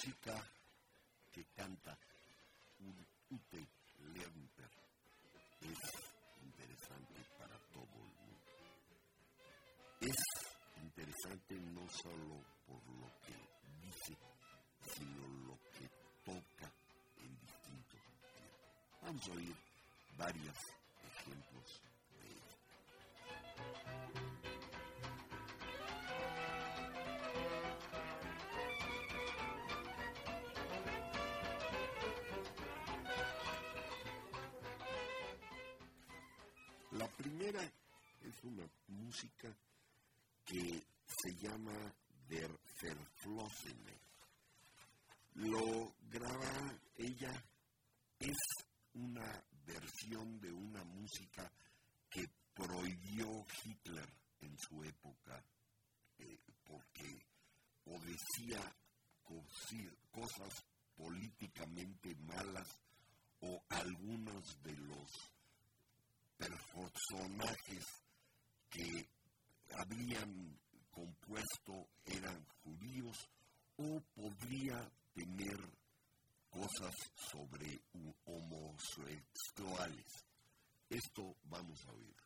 Música que canta un Ute Lerner es interesante para todo el mundo. Es interesante no solo por lo que dice, sino lo que toca en distintos tiempos. Vamos a oír varios primera es una música que se llama Der Verflossene. Lo graba ella, es una versión de una música que prohibió Hitler en su época eh, porque o decía cosas políticamente malas o algunos de los personajes que habían compuesto eran judíos o podría tener cosas sobre homosexuales. Esto vamos a oír.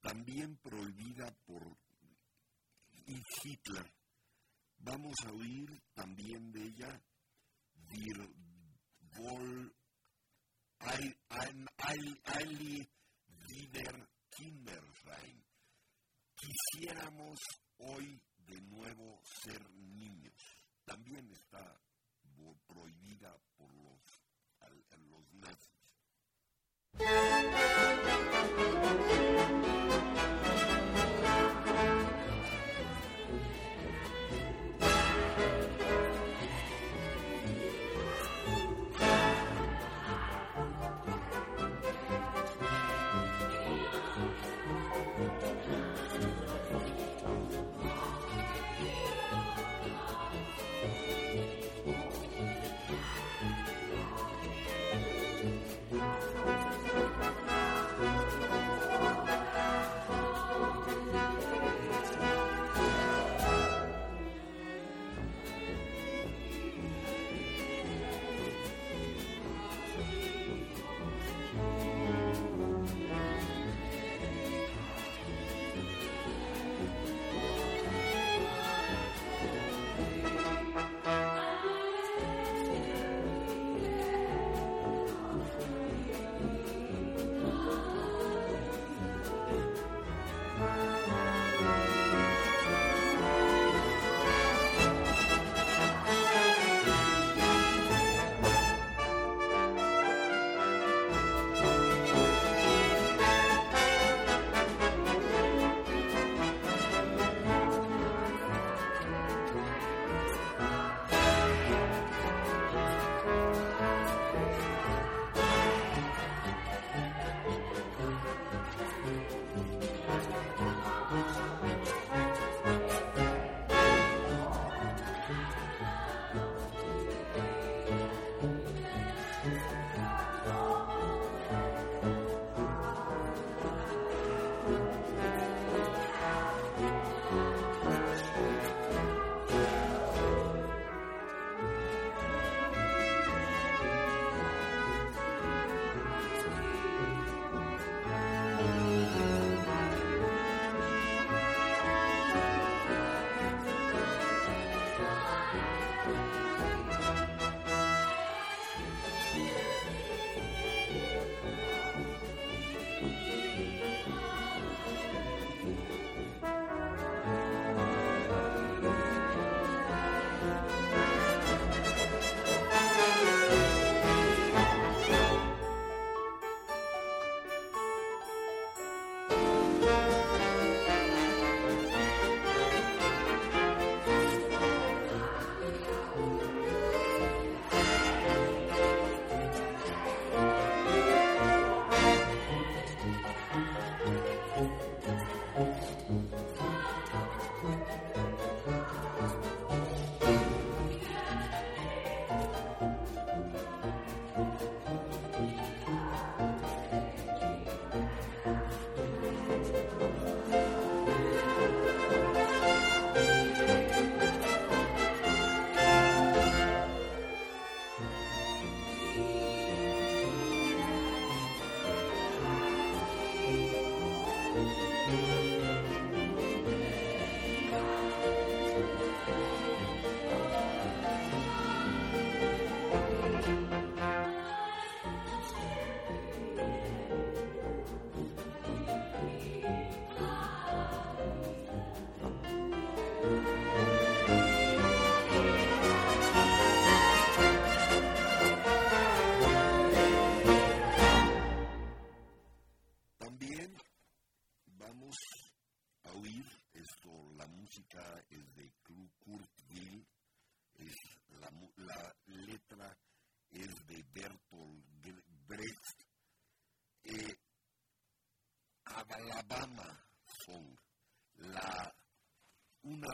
También, prohibida por Hitler. Vamos a oír también de ella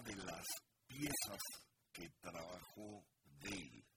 de las piezas que trabajó Dale.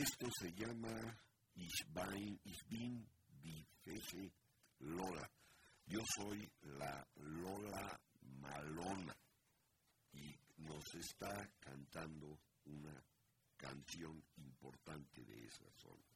Esto se llama Isbin Bifeje Lola. Yo soy la Lola Malona y nos está cantando una canción importante de esa zona.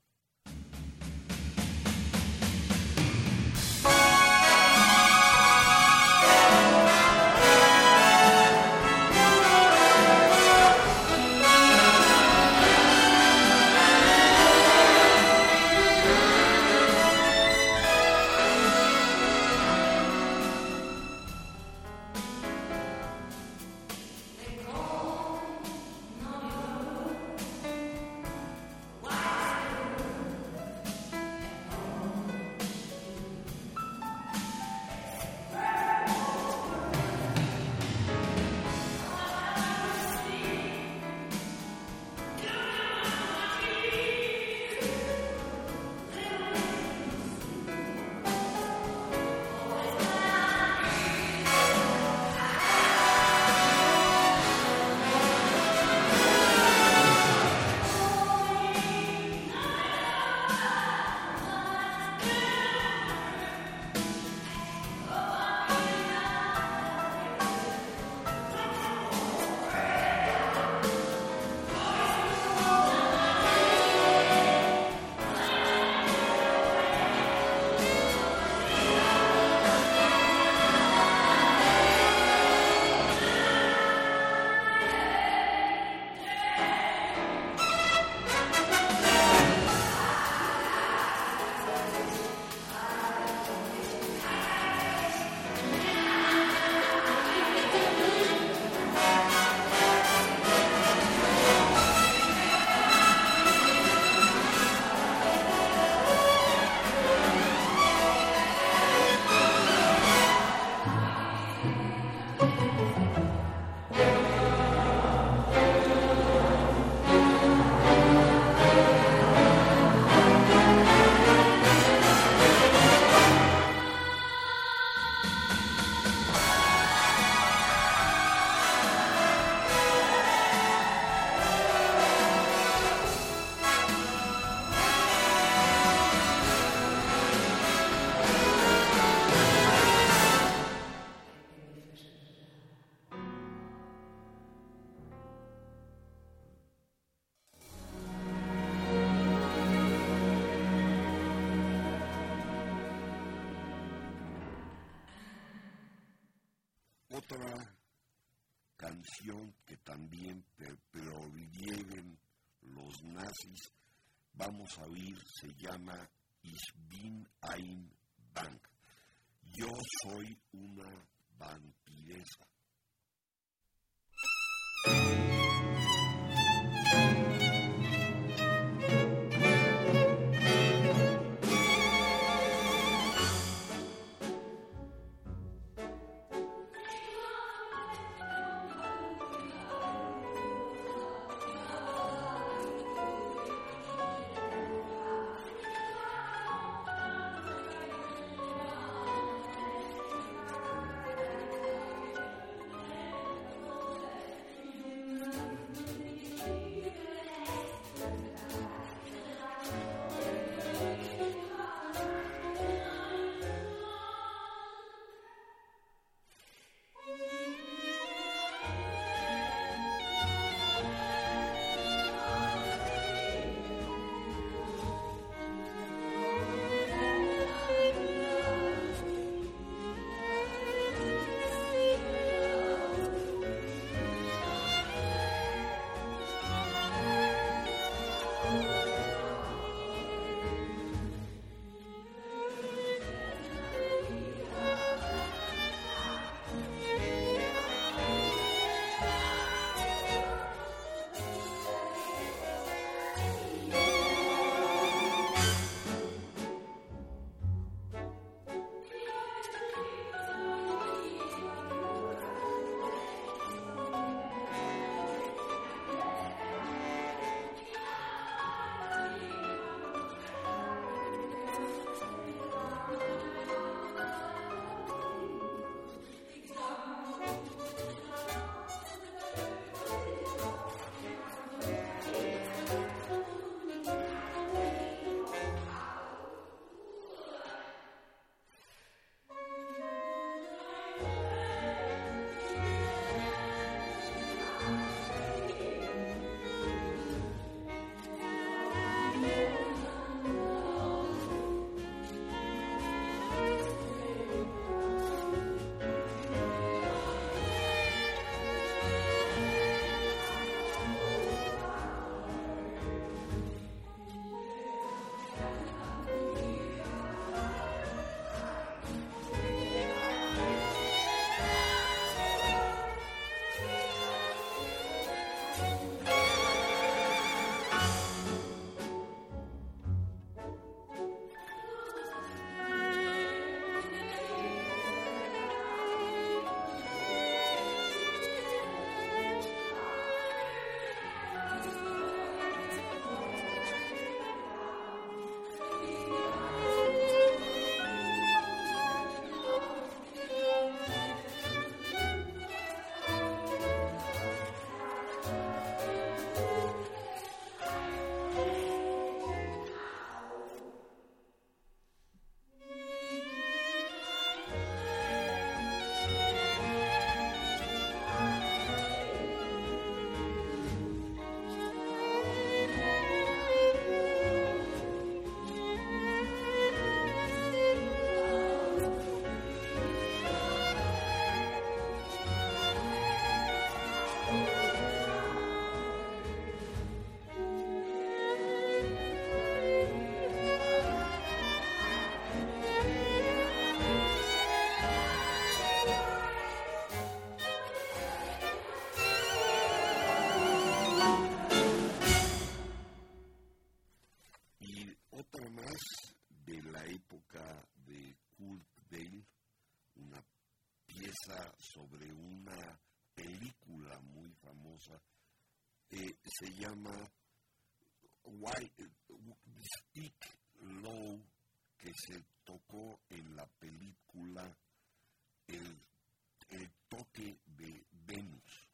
Se llama Ich bin ein Bank. Yo soy se llama Why Speak Low, que se tocó en la película El, el toque de Venus.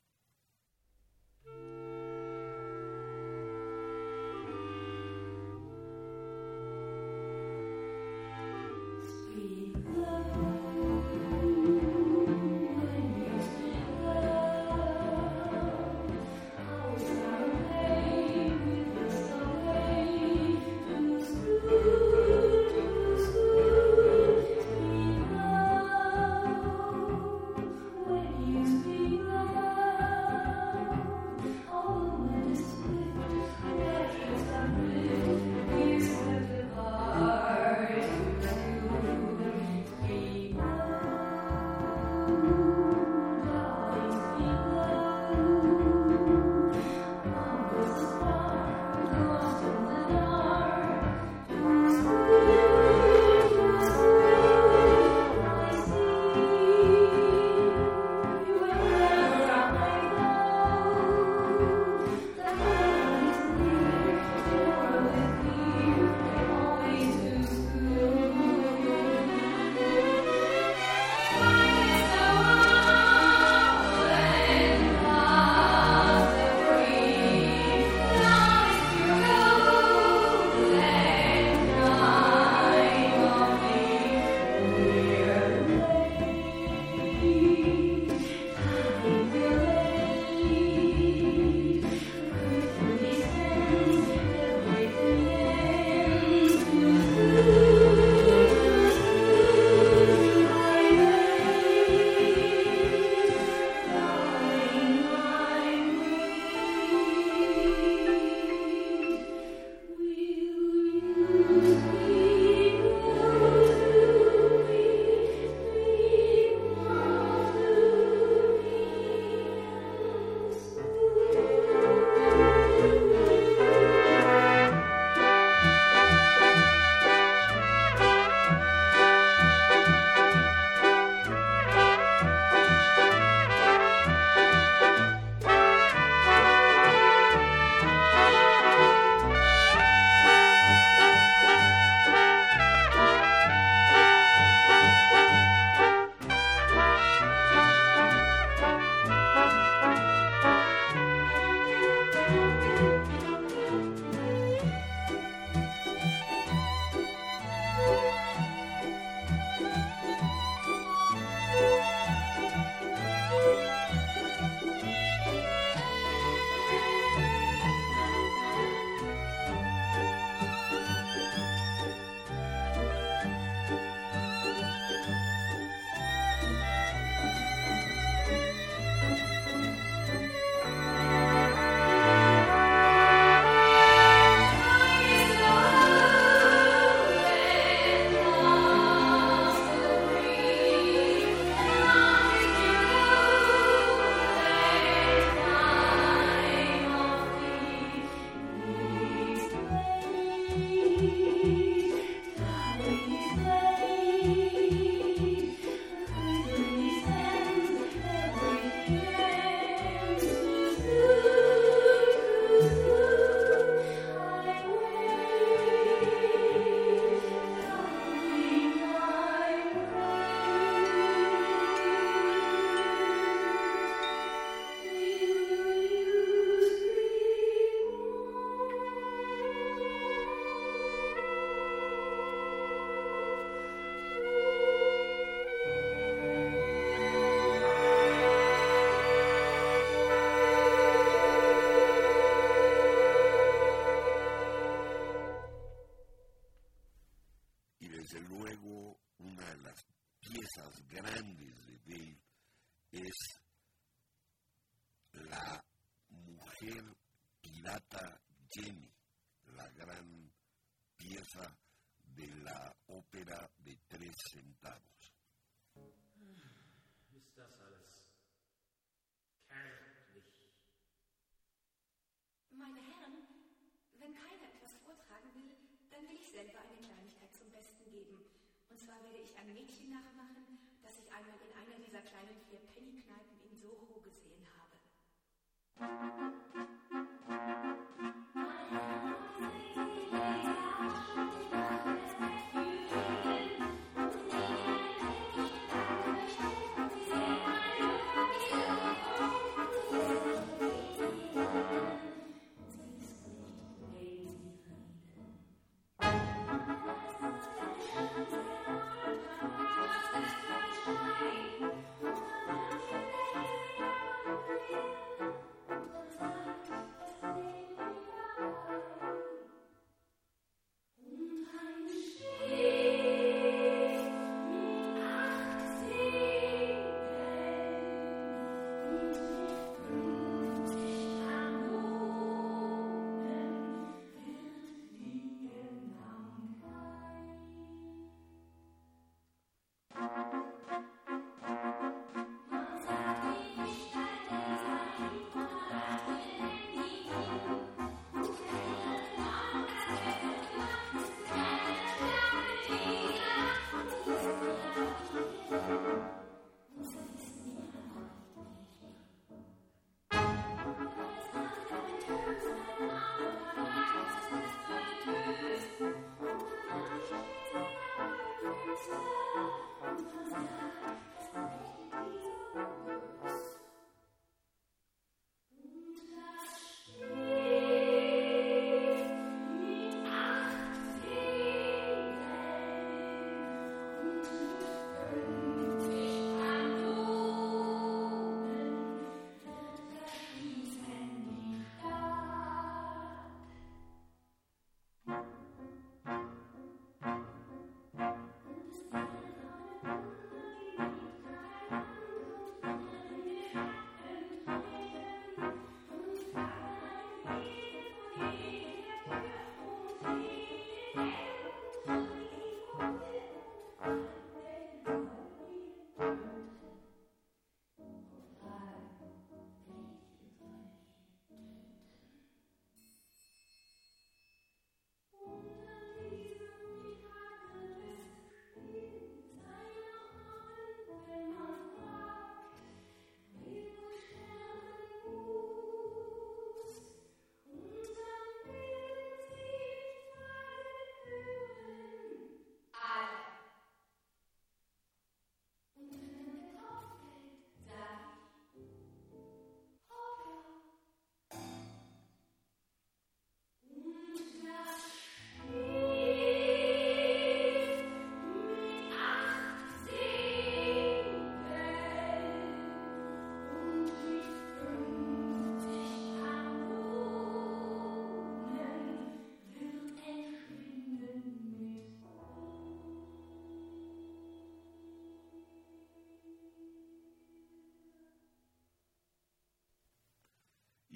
reaching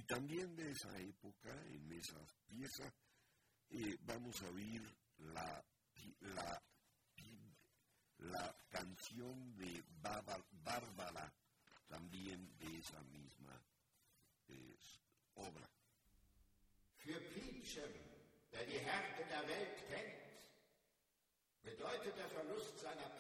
también de esa época, en esas piezas, eh, vamos a oír la, la, la canción de Bárbara, también de esa misma eh, obra. Für Pietschen, der die Härte der Welt kennt, bedeutet der Verlust seiner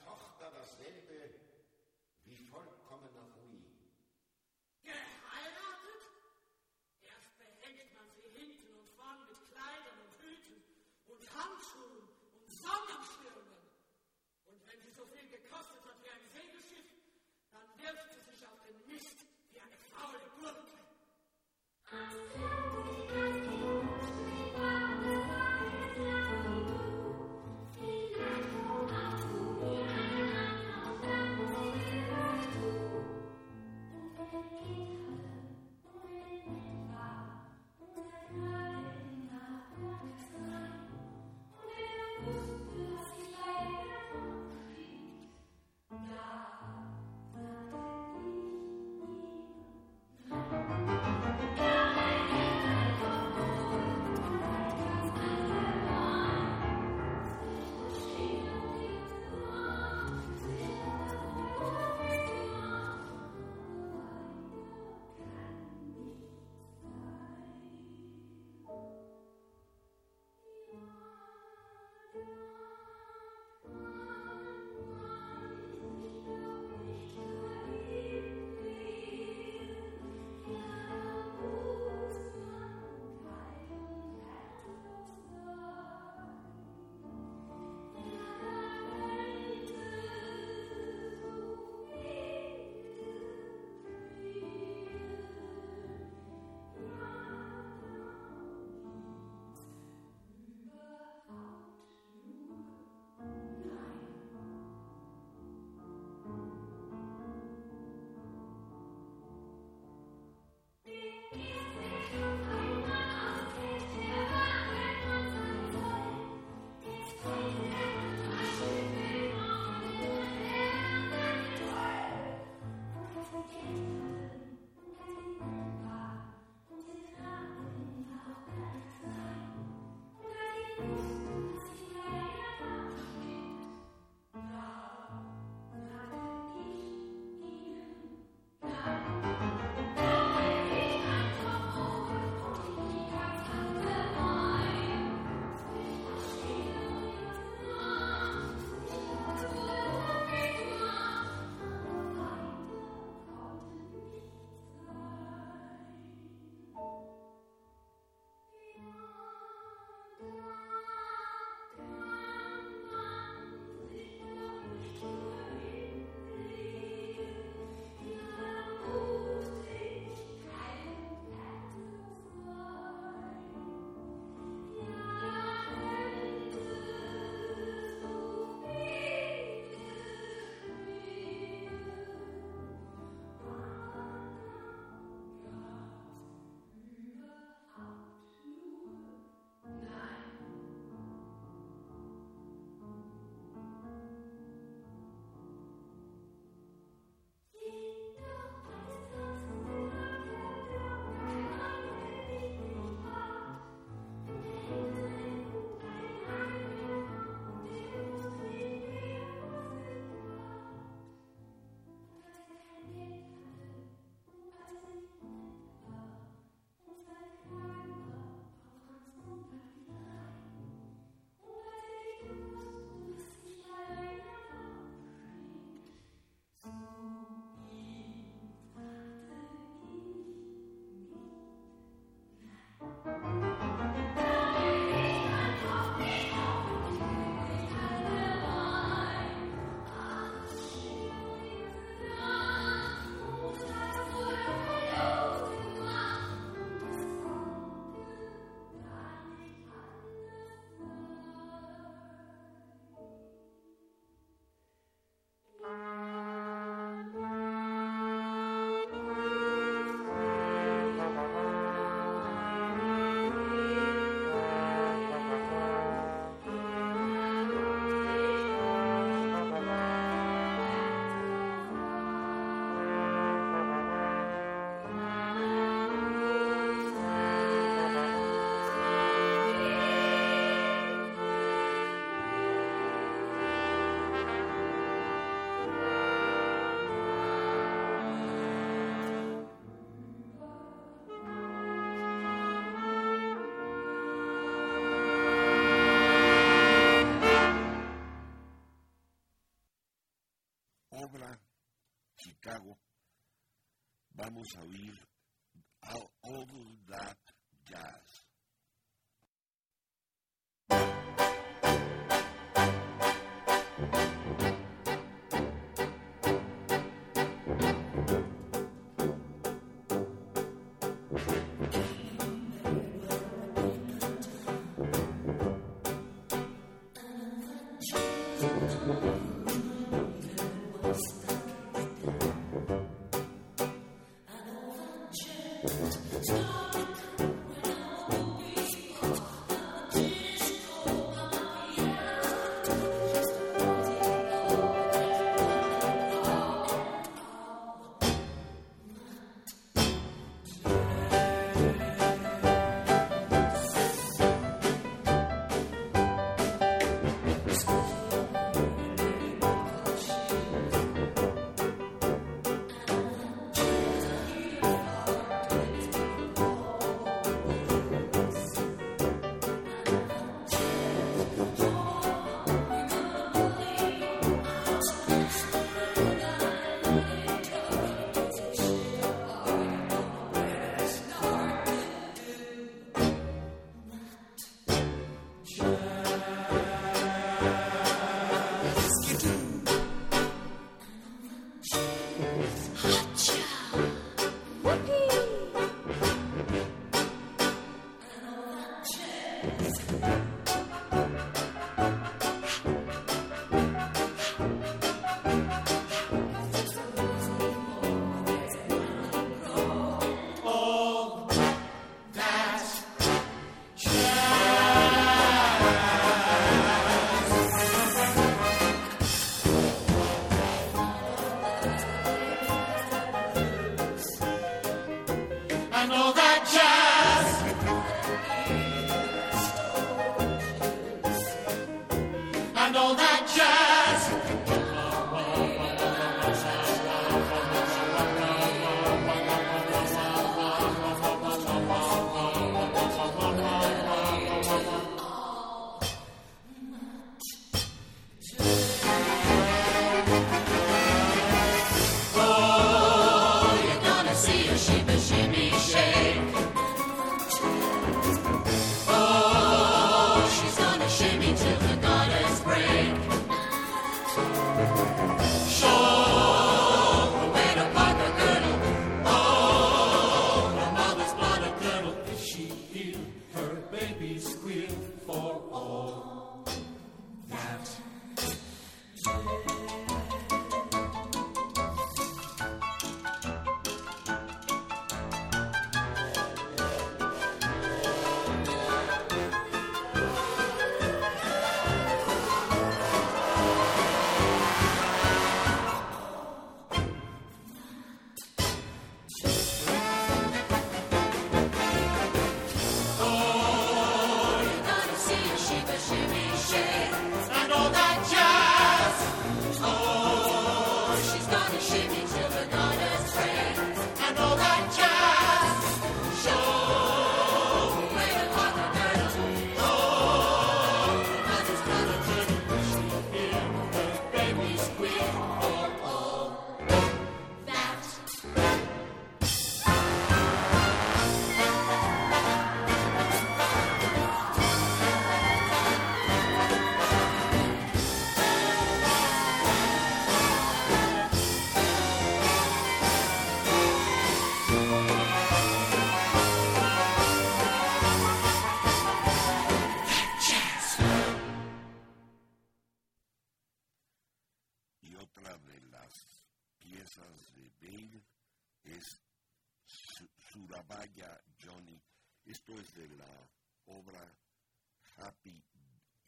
vamos a oír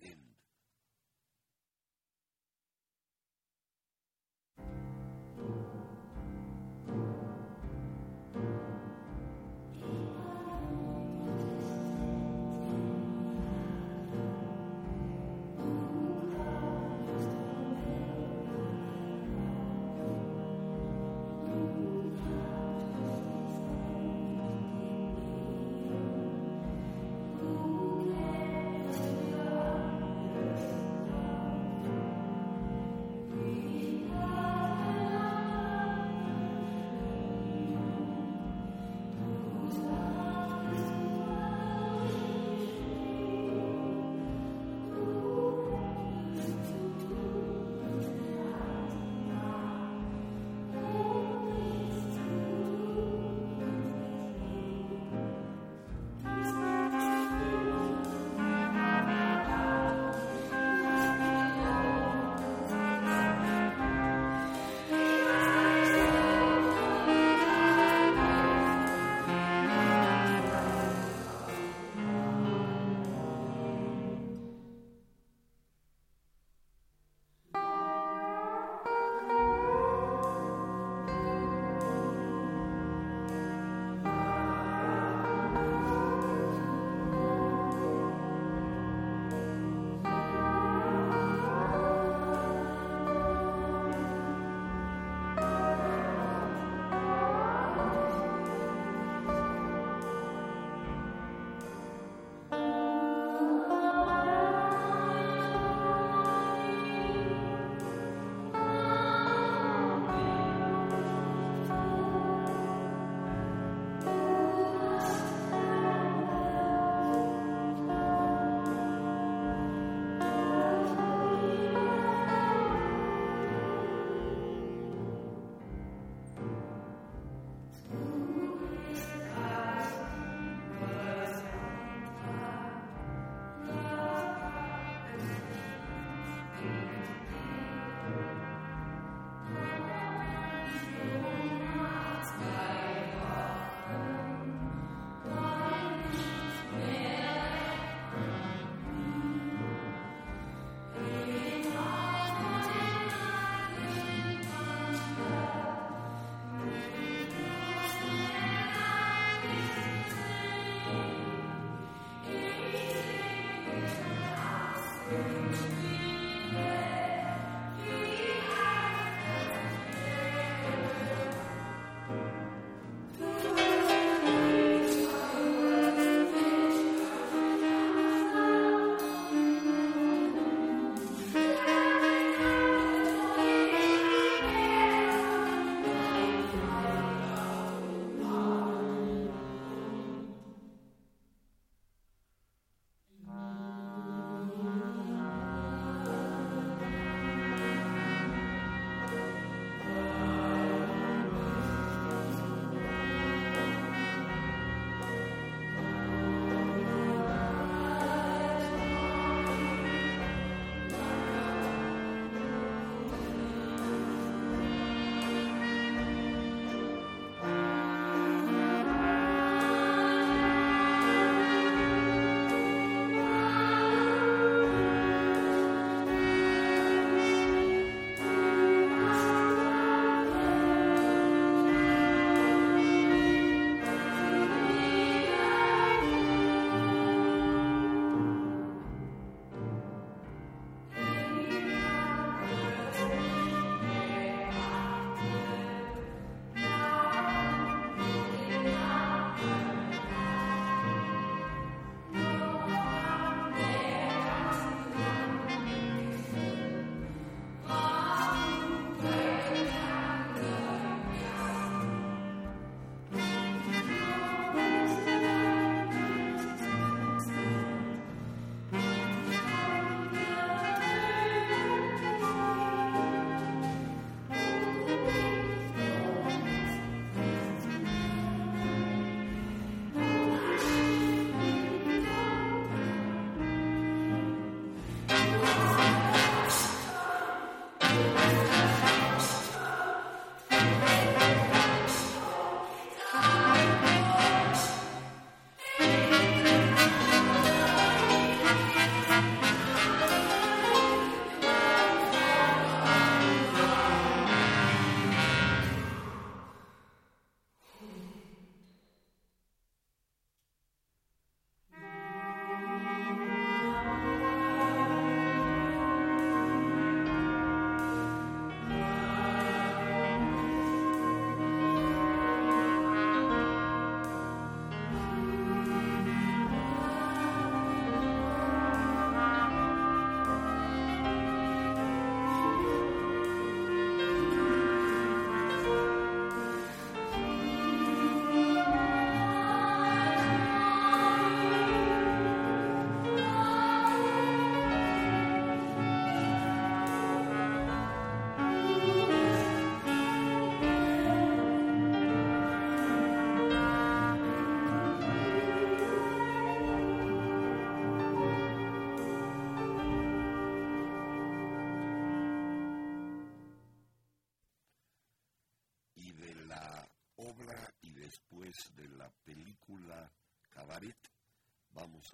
in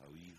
a oír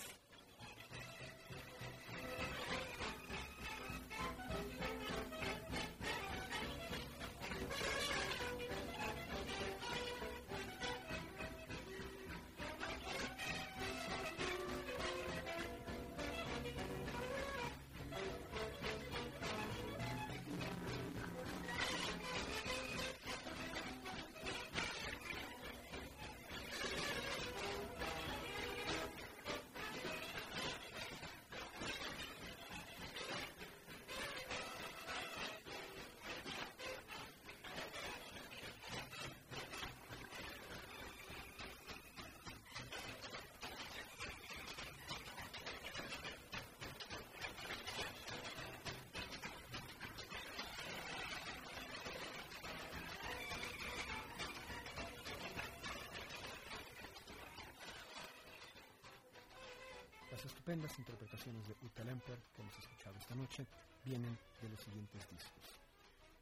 Las estupendas interpretaciones de Uta Lemper que hemos escuchado esta noche vienen de los siguientes discos.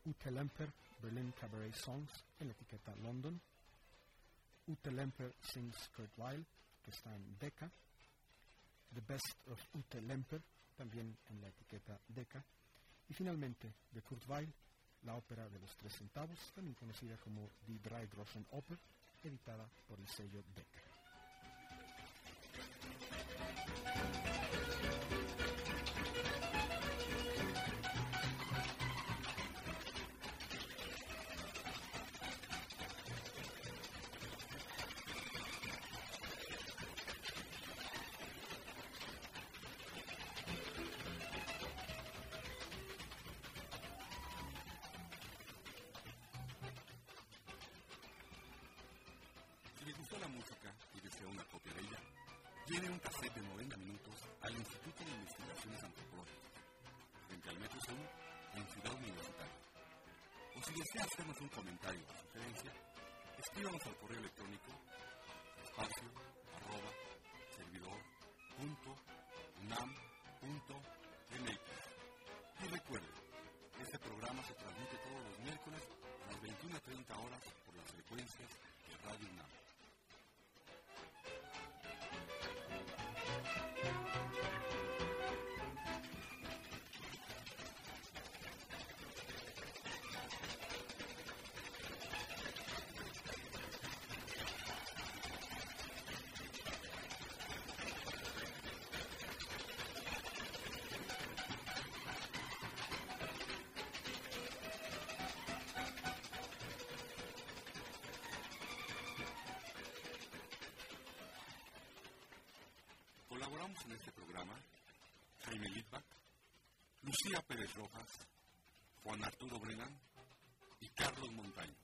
Uta Lemper Berlin Cabaret Songs en la etiqueta London. Ute Lemper Sings Kurt Weill, que está en Decca. The Best of Ute Lemper, también en la etiqueta Decca. Y finalmente, de Kurt Weill, la ópera de los tres centavos, también conocida como Die Drei Groschen Oper, editada por el sello Decca. La música y desea una copia de ella, tiene un cassette de 90 minutos al Instituto de Investigaciones Antropológicas, frente al Metro Sur, en Ciudad Universitaria. O si desea hacernos un comentario o sugerencia, escríbanos al correo electrónico espacio arroba servidor punto unam punto mx. Y recuerde, este programa se transmite todos los miércoles a las 21.30 horas por las frecuencias de Radio UNAM. Colaboramos en este programa Jaime Litvak, Lucía Pérez Rojas, Juan Arturo Brennan y Carlos Montaño.